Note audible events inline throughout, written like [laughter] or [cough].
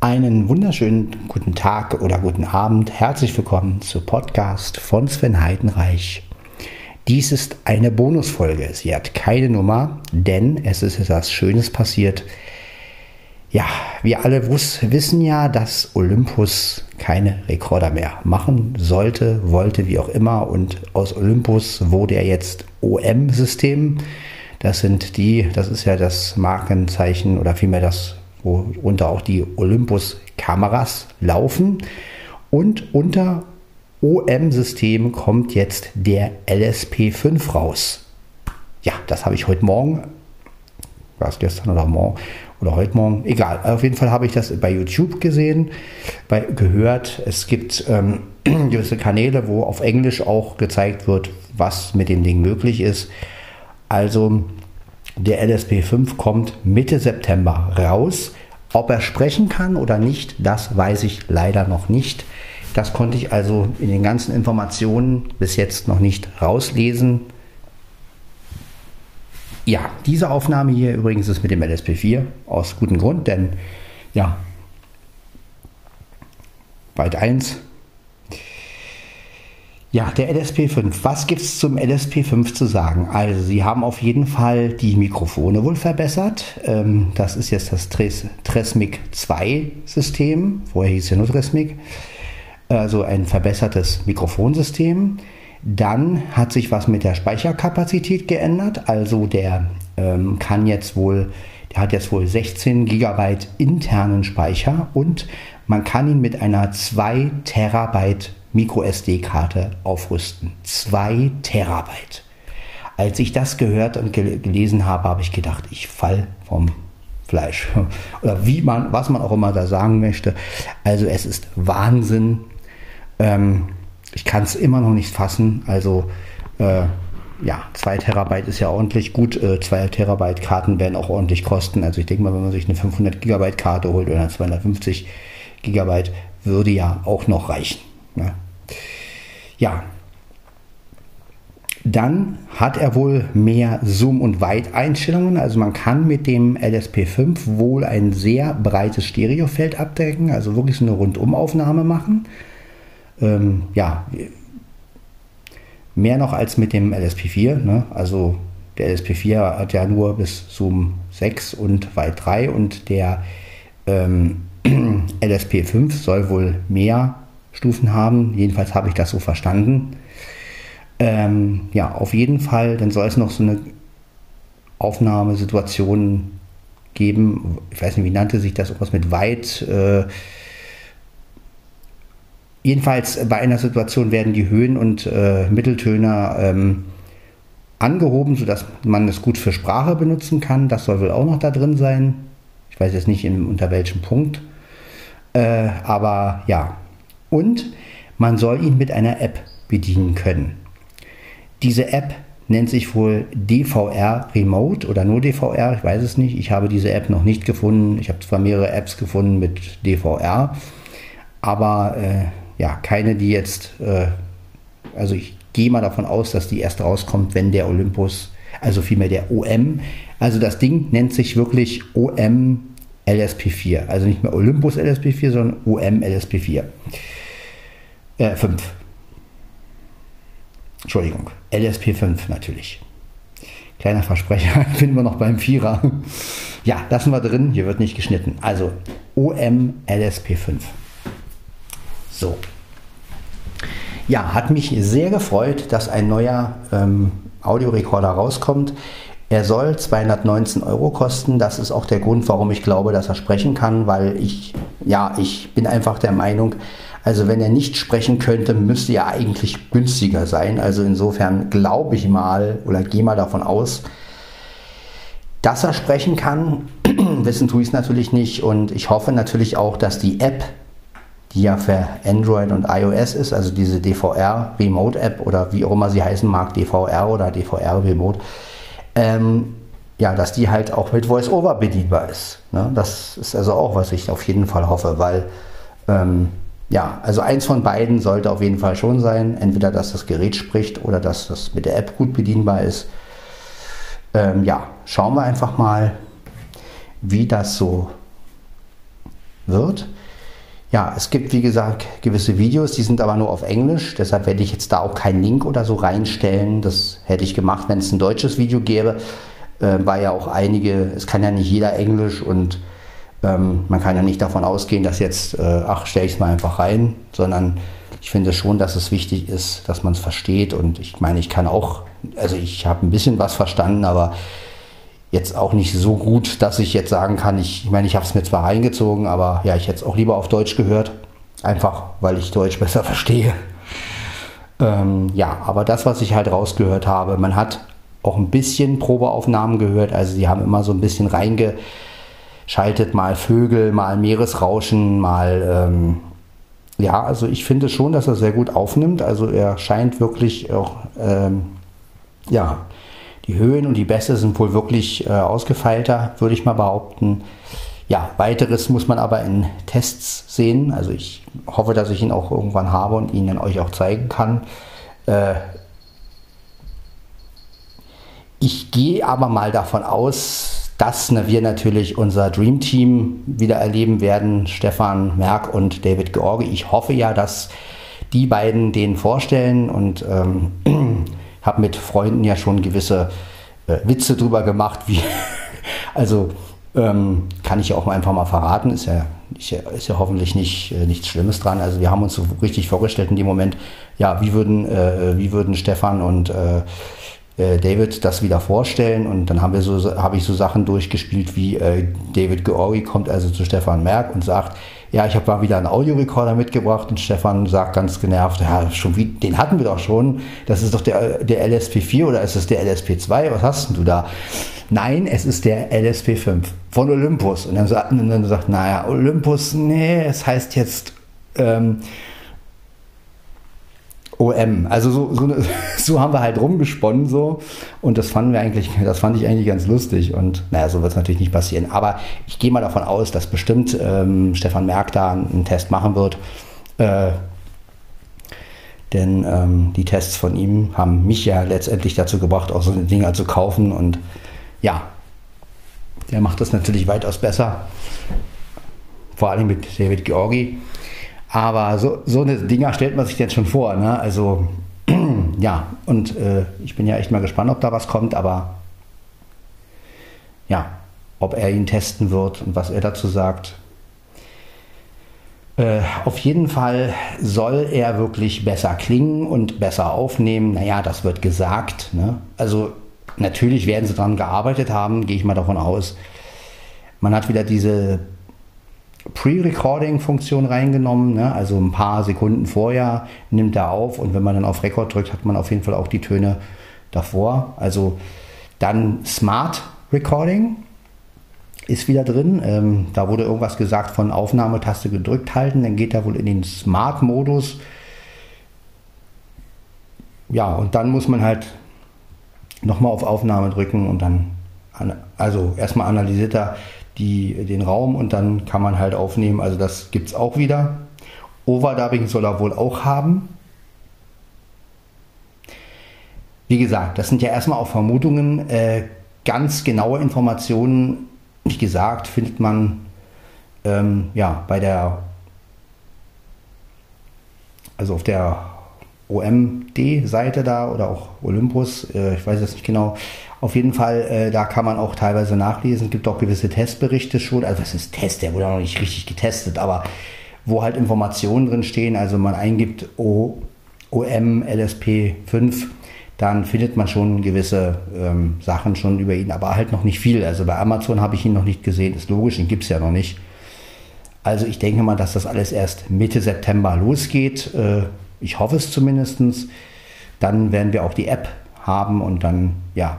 Einen wunderschönen guten Tag oder guten Abend. Herzlich willkommen zu Podcast von Sven Heidenreich. Dies ist eine Bonusfolge. Sie hat keine Nummer, denn es ist etwas Schönes passiert. Ja, wir alle wissen ja, dass Olympus keine Rekorder mehr machen sollte, wollte, wie auch immer. Und aus Olympus wurde er jetzt OM-System. Das sind die, das ist ja das Markenzeichen oder vielmehr das worunter auch die Olympus-Kameras laufen. Und unter OM-System kommt jetzt der LSP5 raus. Ja, das habe ich heute Morgen, war es gestern oder morgen oder heute Morgen, egal. Auf jeden Fall habe ich das bei YouTube gesehen, bei, gehört. Es gibt ähm, [clears throat] gewisse Kanäle, wo auf Englisch auch gezeigt wird, was mit dem Ding möglich ist. Also der LSP5 kommt Mitte September raus. Ob er sprechen kann oder nicht, das weiß ich leider noch nicht. Das konnte ich also in den ganzen Informationen bis jetzt noch nicht rauslesen. Ja, diese Aufnahme hier übrigens ist mit dem LSP4 aus gutem Grund, denn ja, Byte 1 ja, der LSP5. Was gibt es zum LSP5 zu sagen? Also, sie haben auf jeden Fall die Mikrofone wohl verbessert. Ähm, das ist jetzt das Tres Tresmic 2 System. Vorher hieß es ja nur Tresmic. Also ein verbessertes Mikrofonsystem. Dann hat sich was mit der Speicherkapazität geändert. Also der ähm, kann jetzt wohl, der hat jetzt wohl 16 GB internen Speicher und man kann ihn mit einer 2 Terabyte MicroSD-Karte aufrüsten. 2 Terabyte. Als ich das gehört und gelesen habe, habe ich gedacht, ich fall vom Fleisch. [laughs] Oder wie man, was man auch immer da sagen möchte. Also es ist Wahnsinn. Ähm, ich kann es immer noch nicht fassen. Also äh, ja, 2 Terabyte ist ja ordentlich gut. 2 äh, Terabyte Karten werden auch ordentlich kosten. Also ich denke mal, wenn man sich eine 500 Gigabyte Karte holt oder eine 250 Gigabyte, würde ja auch noch reichen. Ne? Ja, dann hat er wohl mehr Zoom- und Weiteinstellungen. Also man kann mit dem LSP5 wohl ein sehr breites Stereofeld abdecken, also wirklich eine Rundumaufnahme machen. Ähm, ja, mehr noch als mit dem LSP4. Ne? Also der LSP4 hat ja nur bis Zoom 6 und Weit 3 und der ähm, [clears throat] LSP5 soll wohl mehr Stufen haben. Jedenfalls habe ich das so verstanden. Ähm, ja, auf jeden Fall, dann soll es noch so eine Aufnahmesituation geben. Ich weiß nicht, wie nannte sich das, irgendwas mit weit. Äh, jedenfalls bei einer Situation werden die Höhen- und äh, Mitteltöne ähm, angehoben, sodass man es gut für Sprache benutzen kann. Das soll wohl auch noch da drin sein. Ich weiß jetzt nicht in, unter welchem Punkt. Äh, aber ja, und man soll ihn mit einer App bedienen können. Diese App nennt sich wohl DVR Remote oder nur DVR, ich weiß es nicht. Ich habe diese App noch nicht gefunden. Ich habe zwar mehrere Apps gefunden mit DVR, aber äh, ja, keine, die jetzt, äh, also ich gehe mal davon aus, dass die erst rauskommt, wenn der Olympus, also vielmehr der OM, also das Ding nennt sich wirklich OM LSP4, also nicht mehr Olympus LSP4, sondern OM LSP4. Äh, 5. Entschuldigung, LSP5 natürlich. Kleiner Versprecher, [laughs] finden wir noch beim Vierer. Ja, lassen wir drin, hier wird nicht geschnitten. Also OM LSP5. So. Ja, hat mich sehr gefreut, dass ein neuer ähm, Audiorekorder rauskommt. Er soll 219 Euro kosten. Das ist auch der Grund, warum ich glaube, dass er sprechen kann, weil ich, ja, ich bin einfach der Meinung, also wenn er nicht sprechen könnte, müsste er eigentlich günstiger sein. Also insofern glaube ich mal oder gehe mal davon aus, dass er sprechen kann. [clears throat] Wissen tue ich es natürlich nicht und ich hoffe natürlich auch, dass die App, die ja für Android und iOS ist, also diese DVR Remote App oder wie auch immer sie heißen mag, DVR oder DVR Remote, ähm, ja, dass die halt auch mit VoiceOver bedienbar ist. Ne? Das ist also auch, was ich auf jeden Fall hoffe, weil ähm, ja, also eins von beiden sollte auf jeden Fall schon sein. Entweder, dass das Gerät spricht oder dass das mit der App gut bedienbar ist. Ähm, ja, schauen wir einfach mal, wie das so wird. Ja, es gibt wie gesagt gewisse Videos, die sind aber nur auf Englisch, deshalb werde ich jetzt da auch keinen Link oder so reinstellen. Das hätte ich gemacht, wenn es ein deutsches Video gäbe, äh, weil ja auch einige, es kann ja nicht jeder Englisch und ähm, man kann ja nicht davon ausgehen, dass jetzt, äh, ach, stelle ich es mal einfach rein, sondern ich finde schon, dass es wichtig ist, dass man es versteht und ich meine, ich kann auch, also ich habe ein bisschen was verstanden, aber jetzt auch nicht so gut, dass ich jetzt sagen kann, ich, ich meine, ich habe es mir zwar reingezogen, aber ja, ich hätte es auch lieber auf Deutsch gehört. Einfach, weil ich Deutsch [laughs] besser verstehe. Ähm, ja, aber das, was ich halt rausgehört habe, man hat auch ein bisschen Probeaufnahmen gehört. Also sie haben immer so ein bisschen reingeschaltet, mal Vögel, mal Meeresrauschen, mal... Ähm, ja, also ich finde schon, dass er sehr gut aufnimmt. Also er scheint wirklich auch... Ähm, ja, die Höhen und die Bässe sind wohl wirklich äh, ausgefeilter, würde ich mal behaupten. Ja, weiteres muss man aber in Tests sehen. Also ich hoffe, dass ich ihn auch irgendwann habe und ihn euch auch zeigen kann. Äh, ich gehe aber mal davon aus, dass ne, wir natürlich unser Dream Team wieder erleben werden. Stefan Merck und David Georgi. Ich hoffe ja, dass die beiden den vorstellen und ähm, [clears throat] habe mit Freunden ja schon gewisse äh, Witze drüber gemacht, wie [laughs] also ähm, kann ich ja auch einfach mal verraten, ist ja, ist ja, ist ja hoffentlich nicht, äh, nichts Schlimmes dran. Also wir haben uns so richtig vorgestellt in dem Moment, ja, wie würden, äh, wie würden Stefan und äh, David das wieder vorstellen. Und dann haben wir so, habe ich so Sachen durchgespielt wie äh, David Georgi kommt also zu Stefan Merck und sagt, ja, ich habe mal wieder einen Audiorekorder mitgebracht. Und Stefan sagt ganz genervt, ja, schon wie, den hatten wir doch schon, das ist doch der, der LSP4 oder ist es der LSP2, was hast denn du da? Nein, es ist der LSP5 von Olympus. Und dann sagt, und dann sagt naja, Olympus, nee, es heißt jetzt ähm, OM. Also so, so, [laughs] so, haben wir halt rumgesponnen so und das fanden wir eigentlich, das fand ich eigentlich ganz lustig und naja, so wird es natürlich nicht passieren. Aber ich gehe mal davon aus, dass bestimmt ähm, Stefan Merck da einen Test machen wird. Äh, denn ähm, die Tests von ihm haben mich ja letztendlich dazu gebracht, auch so eine Dinger zu kaufen und ja, der macht das natürlich weitaus besser. Vor allem mit David Georgi. Aber so, so eine Dinger stellt man sich jetzt schon vor. Ne? Also [clears throat] ja, und äh, ich bin ja echt mal gespannt, ob da was kommt, aber ja, ob er ihn testen wird und was er dazu sagt. Äh, auf jeden Fall soll er wirklich besser klingen und besser aufnehmen. Naja, das wird gesagt. Ne? Also natürlich werden sie daran gearbeitet haben, gehe ich mal davon aus. Man hat wieder diese Pre-Recording-Funktion reingenommen. Ne? Also ein paar Sekunden vorher nimmt er auf und wenn man dann auf Rekord drückt, hat man auf jeden Fall auch die Töne davor. Also dann Smart Recording ist wieder drin. Ähm, da wurde irgendwas gesagt von Aufnahmetaste gedrückt halten. Dann geht er wohl in den Smart-Modus. Ja, und dann muss man halt nochmal auf Aufnahme drücken und dann, also erstmal analysiert er die, den Raum und dann kann man halt aufnehmen. Also das gibt es auch wieder. Overdubbing soll er wohl auch haben. Wie gesagt, das sind ja erstmal auch Vermutungen. Äh, ganz genaue Informationen, wie gesagt, findet man ähm, ja, bei der, also auf der OMD-Seite da oder auch Olympus, äh, ich weiß jetzt nicht genau, auf jeden Fall, äh, da kann man auch teilweise nachlesen. Es gibt auch gewisse Testberichte schon. Also was ist Test? Der wurde noch nicht richtig getestet, aber wo halt Informationen drin stehen. Also man eingibt o, OM LSP 5, dann findet man schon gewisse ähm, Sachen schon über ihn, aber halt noch nicht viel. Also bei Amazon habe ich ihn noch nicht gesehen. Ist logisch, den gibt es ja noch nicht. Also ich denke mal, dass das alles erst Mitte September losgeht. Äh, ich hoffe es zumindest. Dann werden wir auch die App haben und dann, ja,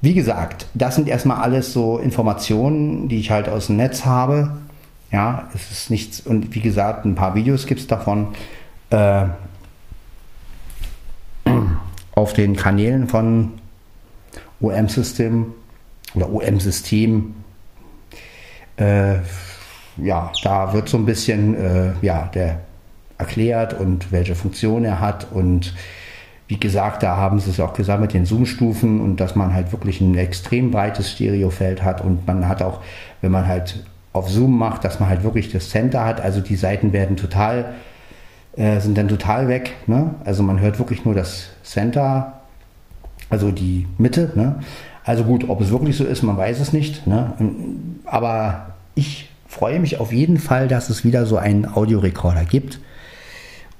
wie gesagt, das sind erstmal alles so Informationen, die ich halt aus dem Netz habe. Ja, es ist nichts, und wie gesagt, ein paar Videos gibt es davon äh, [clears throat] auf den Kanälen von OM-System oder OM-System. Äh, ja, da wird so ein bisschen äh, ja, der erklärt und welche Funktion er hat und wie gesagt, da haben sie es auch gesagt mit den Zoom-Stufen und dass man halt wirklich ein extrem breites Stereofeld hat und man hat auch, wenn man halt auf Zoom macht, dass man halt wirklich das Center hat. Also die Seiten werden total, äh, sind dann total weg. Ne? Also man hört wirklich nur das Center, also die Mitte. Ne? Also gut, ob es wirklich so ist, man weiß es nicht. Ne? Aber ich freue mich auf jeden Fall, dass es wieder so einen Audiorekorder gibt.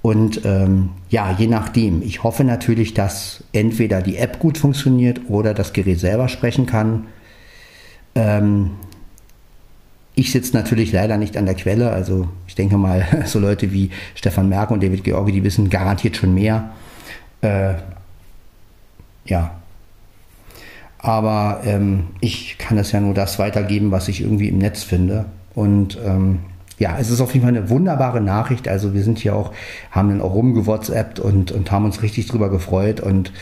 Und ähm, ja, je nachdem. Ich hoffe natürlich, dass entweder die App gut funktioniert oder das Gerät selber sprechen kann. Ähm, ich sitze natürlich leider nicht an der Quelle. Also ich denke mal, [laughs] so Leute wie Stefan Merck und David Georgi, die wissen garantiert schon mehr. Äh, ja. Aber ähm, ich kann das ja nur das weitergeben, was ich irgendwie im Netz finde. Und ähm, ja, es ist auf jeden Fall eine wunderbare Nachricht. Also wir sind hier auch, haben dann auch rumgewhatsappt und, und haben uns richtig drüber gefreut und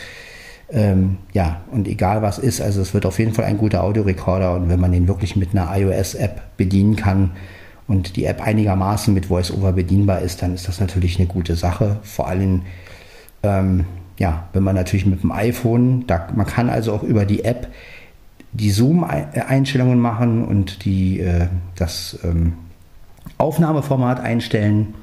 ähm, ja, und egal was ist, also es wird auf jeden Fall ein guter Audiorekorder und wenn man den wirklich mit einer iOS-App bedienen kann und die App einigermaßen mit VoiceOver bedienbar ist, dann ist das natürlich eine gute Sache. Vor allem, ähm, ja, wenn man natürlich mit dem iPhone, da, man kann also auch über die App die Zoom-Einstellungen machen und die, äh, das ähm, Aufnahmeformat einstellen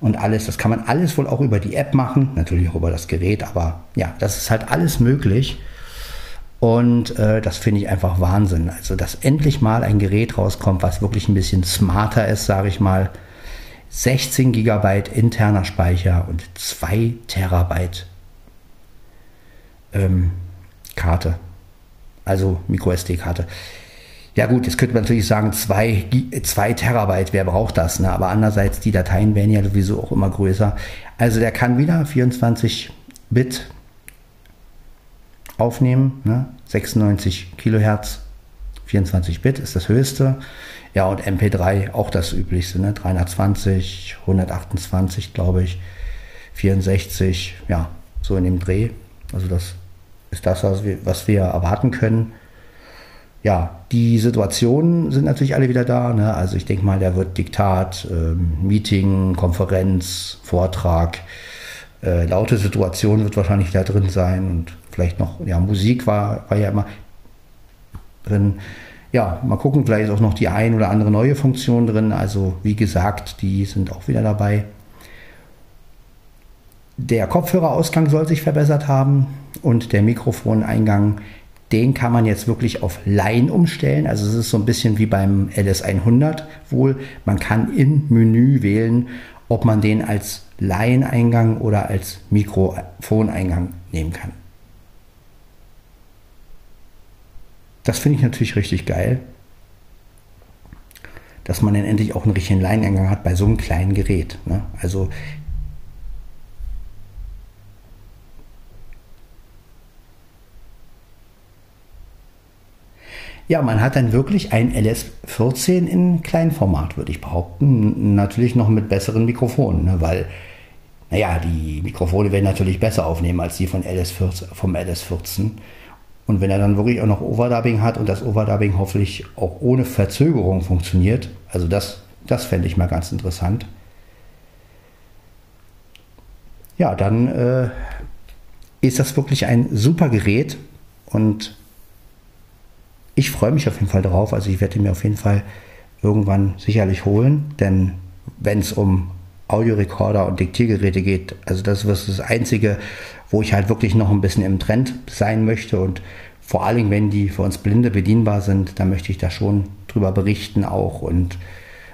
und alles. Das kann man alles wohl auch über die App machen, natürlich auch über das Gerät, aber ja, das ist halt alles möglich. Und äh, das finde ich einfach Wahnsinn. Also, dass endlich mal ein Gerät rauskommt, was wirklich ein bisschen smarter ist, sage ich mal. 16 GB interner Speicher und 2 Terabyte ähm, Karte. Also MicroSD-Karte. Ja gut, jetzt könnte man natürlich sagen, 2 Terabyte, wer braucht das? Ne? Aber andererseits, die Dateien werden ja sowieso auch immer größer. Also der kann wieder 24 Bit aufnehmen, ne? 96 Kilohertz, 24 Bit ist das höchste. Ja, und MP3 auch das üblichste, ne? 320, 128, glaube ich, 64, ja, so in dem Dreh. Also das ist das, was wir, was wir erwarten können ja, die Situationen sind natürlich alle wieder da. Ne? Also ich denke mal, da wird Diktat, ähm, Meeting, Konferenz, Vortrag, äh, laute Situation wird wahrscheinlich da drin sein und vielleicht noch, ja, Musik war, war ja immer drin. Ja, mal gucken, vielleicht ist auch noch die ein oder andere neue Funktion drin. Also wie gesagt, die sind auch wieder dabei. Der Kopfhörerausgang soll sich verbessert haben und der Mikrofoneingang den kann man jetzt wirklich auf Line umstellen. Also es ist so ein bisschen wie beim LS100 wohl. Man kann im Menü wählen, ob man den als Line-Eingang oder als Mikrofoneingang nehmen kann. Das finde ich natürlich richtig geil, dass man dann endlich auch einen richtigen Line-Eingang hat bei so einem kleinen Gerät. Ne? Also Ja, man hat dann wirklich ein LS14 in Kleinformat, würde ich behaupten. Natürlich noch mit besseren Mikrofonen, ne? weil, naja, die Mikrofone werden natürlich besser aufnehmen als die von LS14, vom LS14. Und wenn er dann wirklich auch noch Overdubbing hat und das Overdubbing hoffentlich auch ohne Verzögerung funktioniert, also das, das fände ich mal ganz interessant. Ja, dann äh, ist das wirklich ein super Gerät und ich freue mich auf jeden Fall drauf. Also ich werde mir auf jeden Fall irgendwann sicherlich holen, denn wenn es um Audiorekorder und Diktiergeräte geht, also das ist das Einzige, wo ich halt wirklich noch ein bisschen im Trend sein möchte und vor allem, wenn die für uns Blinde bedienbar sind, da möchte ich da schon drüber berichten auch und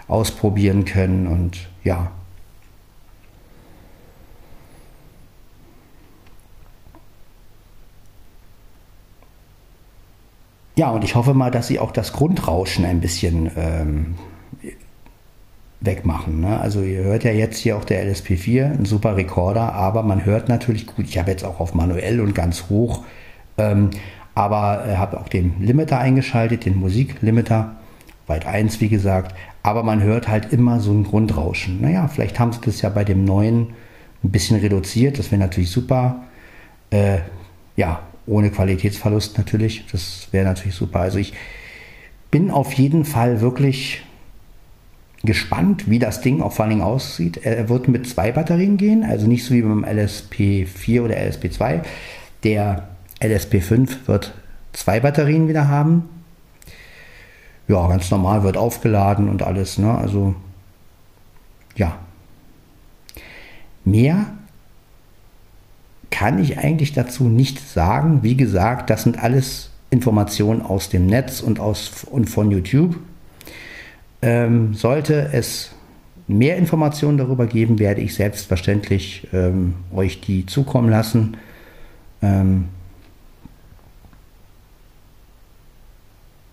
ausprobieren können und ja, Ja, und ich hoffe mal, dass sie auch das Grundrauschen ein bisschen ähm, wegmachen. Ne? Also ihr hört ja jetzt hier auch der LSP4, ein super Rekorder, aber man hört natürlich gut, ich habe jetzt auch auf manuell und ganz hoch, ähm, aber äh, habe auch den Limiter eingeschaltet, den Musiklimiter, weit 1 wie gesagt, aber man hört halt immer so ein Grundrauschen. Naja, vielleicht haben sie das ja bei dem neuen ein bisschen reduziert, das wäre natürlich super. Äh, ja, ohne Qualitätsverlust natürlich. Das wäre natürlich super. Also ich bin auf jeden Fall wirklich gespannt, wie das Ding auch vor allen Dingen aussieht. Er wird mit zwei Batterien gehen, also nicht so wie beim LSP4 oder LSP2. Der LSP5 wird zwei Batterien wieder haben. ja, ganz normal wird aufgeladen und alles. Ne? Also ja. Mehr kann ich eigentlich dazu nicht sagen. Wie gesagt, das sind alles Informationen aus dem Netz und, aus, und von YouTube. Ähm, sollte es mehr Informationen darüber geben, werde ich selbstverständlich ähm, euch die zukommen lassen. Ähm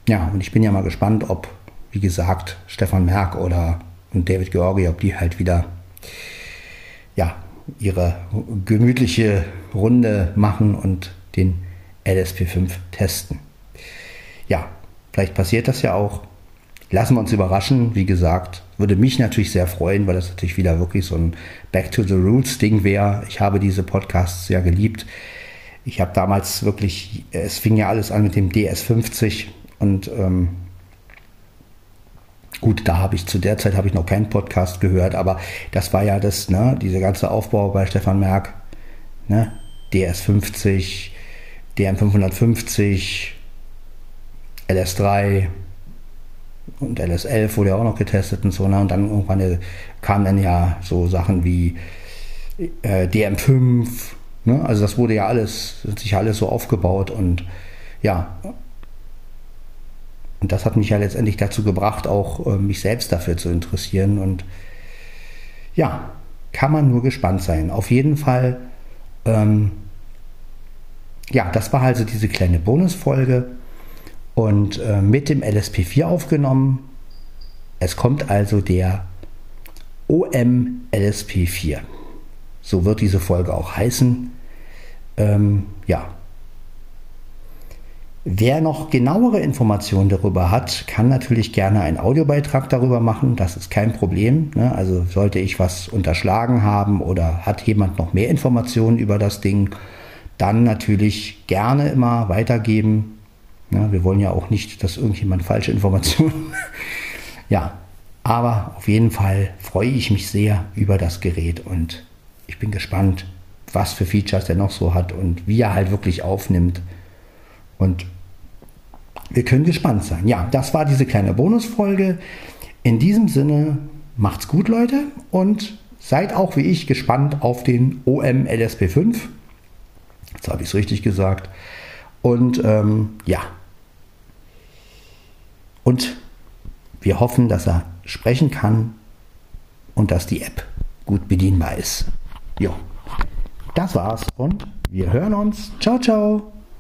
ja, und ich bin ja mal gespannt, ob, wie gesagt, Stefan Merck oder und David Georgi, ob die halt wieder ja, ihre gemütliche Runde machen und den LSP5 testen. Ja, vielleicht passiert das ja auch. Lassen wir uns überraschen. Wie gesagt, würde mich natürlich sehr freuen, weil das natürlich wieder wirklich so ein Back to the Roots Ding wäre. Ich habe diese Podcasts sehr geliebt. Ich habe damals wirklich, es fing ja alles an mit dem DS50 und ähm, gut, da habe ich zu der Zeit habe ich noch keinen Podcast gehört, aber das war ja das, ne, dieser ganze Aufbau bei Stefan Merck, ne, DS50, DM550, LS3 und LS11 wurde ja auch noch getestet und so, ne? Und dann irgendwann kamen dann ja so Sachen wie äh, DM5, ne? Also das wurde ja alles, sich alles so aufgebaut und ja. Und das hat mich ja letztendlich dazu gebracht, auch äh, mich selbst dafür zu interessieren. Und ja, kann man nur gespannt sein. Auf jeden Fall ähm, ja, das war also diese kleine Bonusfolge und äh, mit dem LSP4 aufgenommen. Es kommt also der OM LSP4. So wird diese Folge auch heißen. Ähm, ja. Wer noch genauere Informationen darüber hat, kann natürlich gerne einen Audiobeitrag darüber machen. Das ist kein Problem. Ne? Also sollte ich was unterschlagen haben oder hat jemand noch mehr Informationen über das Ding, dann natürlich gerne immer weitergeben. Ja, wir wollen ja auch nicht, dass irgendjemand falsche Informationen. [laughs] ja, aber auf jeden Fall freue ich mich sehr über das Gerät und ich bin gespannt, was für Features er noch so hat und wie er halt wirklich aufnimmt. Und wir können gespannt sein. Ja, das war diese kleine Bonusfolge. In diesem Sinne, macht's gut, Leute, und seid auch wie ich gespannt auf den OM LSP5. Jetzt habe ich es richtig gesagt. Und ähm, ja. Und wir hoffen, dass er sprechen kann und dass die App gut bedienbar ist. Jo. Das war's und wir hören uns. Ciao, ciao.